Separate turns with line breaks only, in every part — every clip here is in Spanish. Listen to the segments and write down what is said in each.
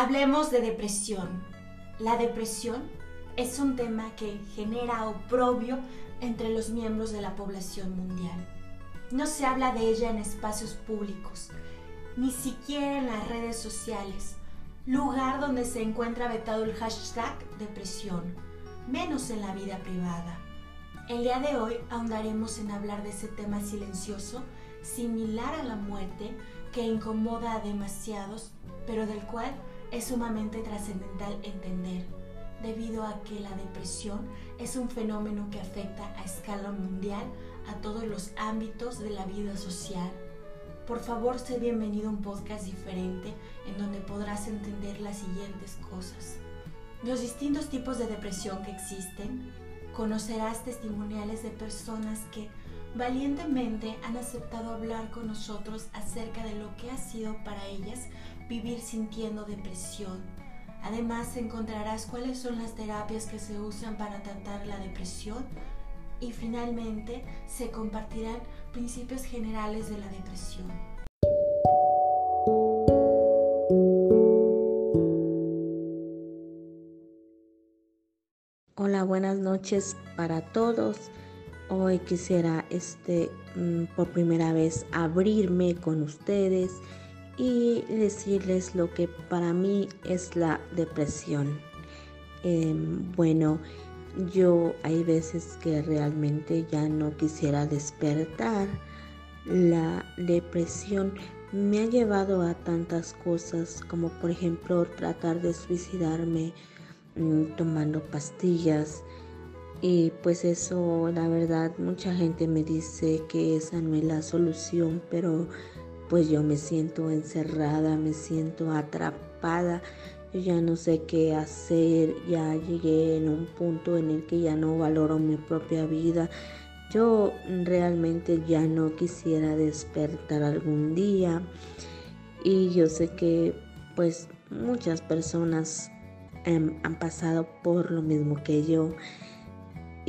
Hablemos de depresión. La depresión es un tema que genera oprobio entre los miembros de la población mundial. No se habla de ella en espacios públicos, ni siquiera en las redes sociales, lugar donde se encuentra vetado el hashtag depresión, menos en la vida privada. El día de hoy ahondaremos en hablar de ese tema silencioso, similar a la muerte, que incomoda a demasiados, pero del cual es sumamente trascendental entender, debido a que la depresión es un fenómeno que afecta a escala mundial a todos los ámbitos de la vida social. Por favor, sé bienvenido a un podcast diferente en donde podrás entender las siguientes cosas. Los distintos tipos de depresión que existen, conocerás testimoniales de personas que valientemente han aceptado hablar con nosotros acerca de lo que ha sido para ellas vivir sintiendo depresión. Además encontrarás cuáles son las terapias que se usan para tratar la depresión y finalmente se compartirán principios generales de la depresión.
Hola, buenas noches para todos. Hoy quisiera este mm, por primera vez abrirme con ustedes y decirles lo que para mí es la depresión. Em, bueno, yo hay veces que realmente ya no quisiera despertar. La depresión me ha llevado a tantas cosas como por ejemplo tratar de suicidarme mm, tomando pastillas. Y pues eso, la verdad, mucha gente me dice que esa no es la solución, pero pues yo me siento encerrada, me siento atrapada, yo ya no sé qué hacer, ya llegué en un punto en el que ya no valoro mi propia vida. Yo realmente ya no quisiera despertar algún día. Y yo sé que pues muchas personas han pasado por lo mismo que yo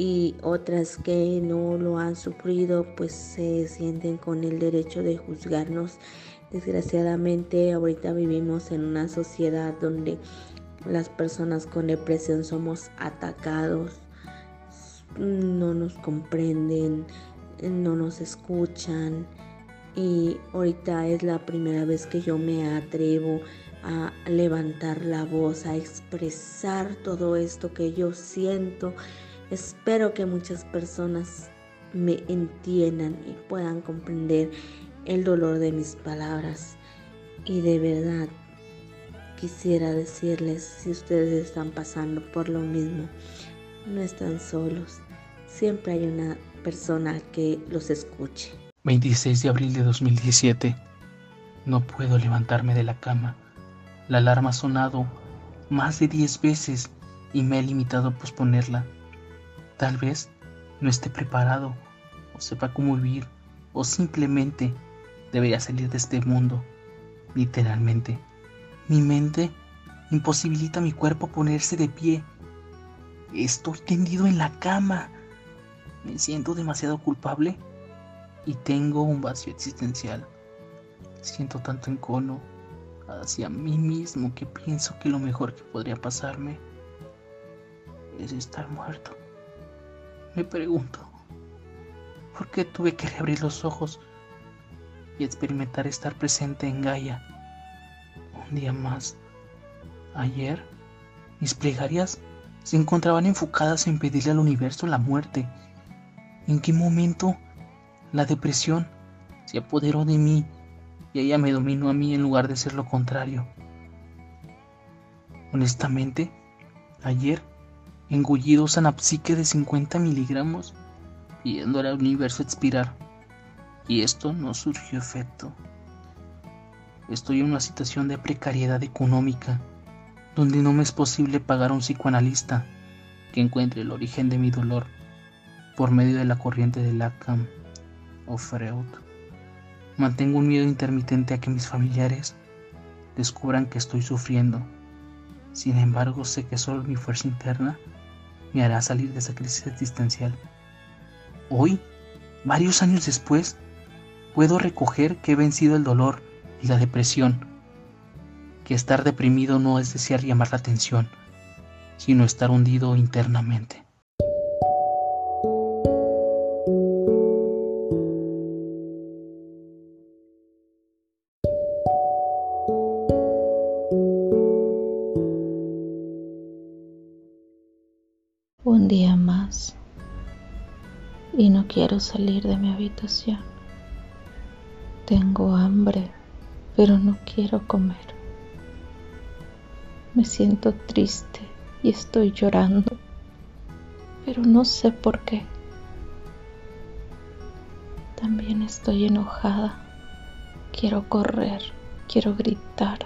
y otras que no lo han sufrido pues se sienten con el derecho de juzgarnos. Desgraciadamente ahorita vivimos en una sociedad donde las personas con depresión somos atacados, no nos comprenden, no nos escuchan y ahorita es la primera vez que yo me atrevo a levantar la voz, a expresar todo esto que yo siento Espero que muchas personas me entiendan y puedan comprender el dolor de mis palabras. Y de verdad quisiera decirles, si ustedes están pasando por lo mismo, no están solos. Siempre hay una persona que los escuche.
26 de abril de 2017. No puedo levantarme de la cama. La alarma ha sonado más de 10 veces y me he limitado a posponerla. Tal vez no esté preparado o sepa cómo vivir o simplemente debería salir de este mundo, literalmente. Mi mente imposibilita a mi cuerpo ponerse de pie. Estoy tendido en la cama. Me siento demasiado culpable y tengo un vacío existencial. Siento tanto encono hacia mí mismo que pienso que lo mejor que podría pasarme es estar muerto. Me pregunto, ¿por qué tuve que reabrir los ojos y experimentar estar presente en Gaia? Un día más. Ayer, mis plegarias se encontraban enfocadas en pedirle al universo la muerte. ¿En qué momento la depresión se apoderó de mí y ella me dominó a mí en lugar de ser lo contrario? Honestamente, ayer engullido sanapsique de 50 miligramos, pidiendo al universo expirar. Y esto no surgió efecto. Estoy en una situación de precariedad económica, donde no me es posible pagar a un psicoanalista que encuentre el origen de mi dolor por medio de la corriente de Lacan o Freud. Mantengo un miedo intermitente a que mis familiares descubran que estoy sufriendo. Sin embargo, sé que solo mi fuerza interna me hará salir de esa crisis existencial. Hoy, varios años después, puedo recoger que he vencido el dolor y la depresión. que estar deprimido no es desear llamar la atención, sino estar hundido internamente.
Un día más y no quiero salir de mi habitación. Tengo hambre, pero no quiero comer. Me siento triste y estoy llorando, pero no sé por qué. También estoy enojada. Quiero correr, quiero gritar,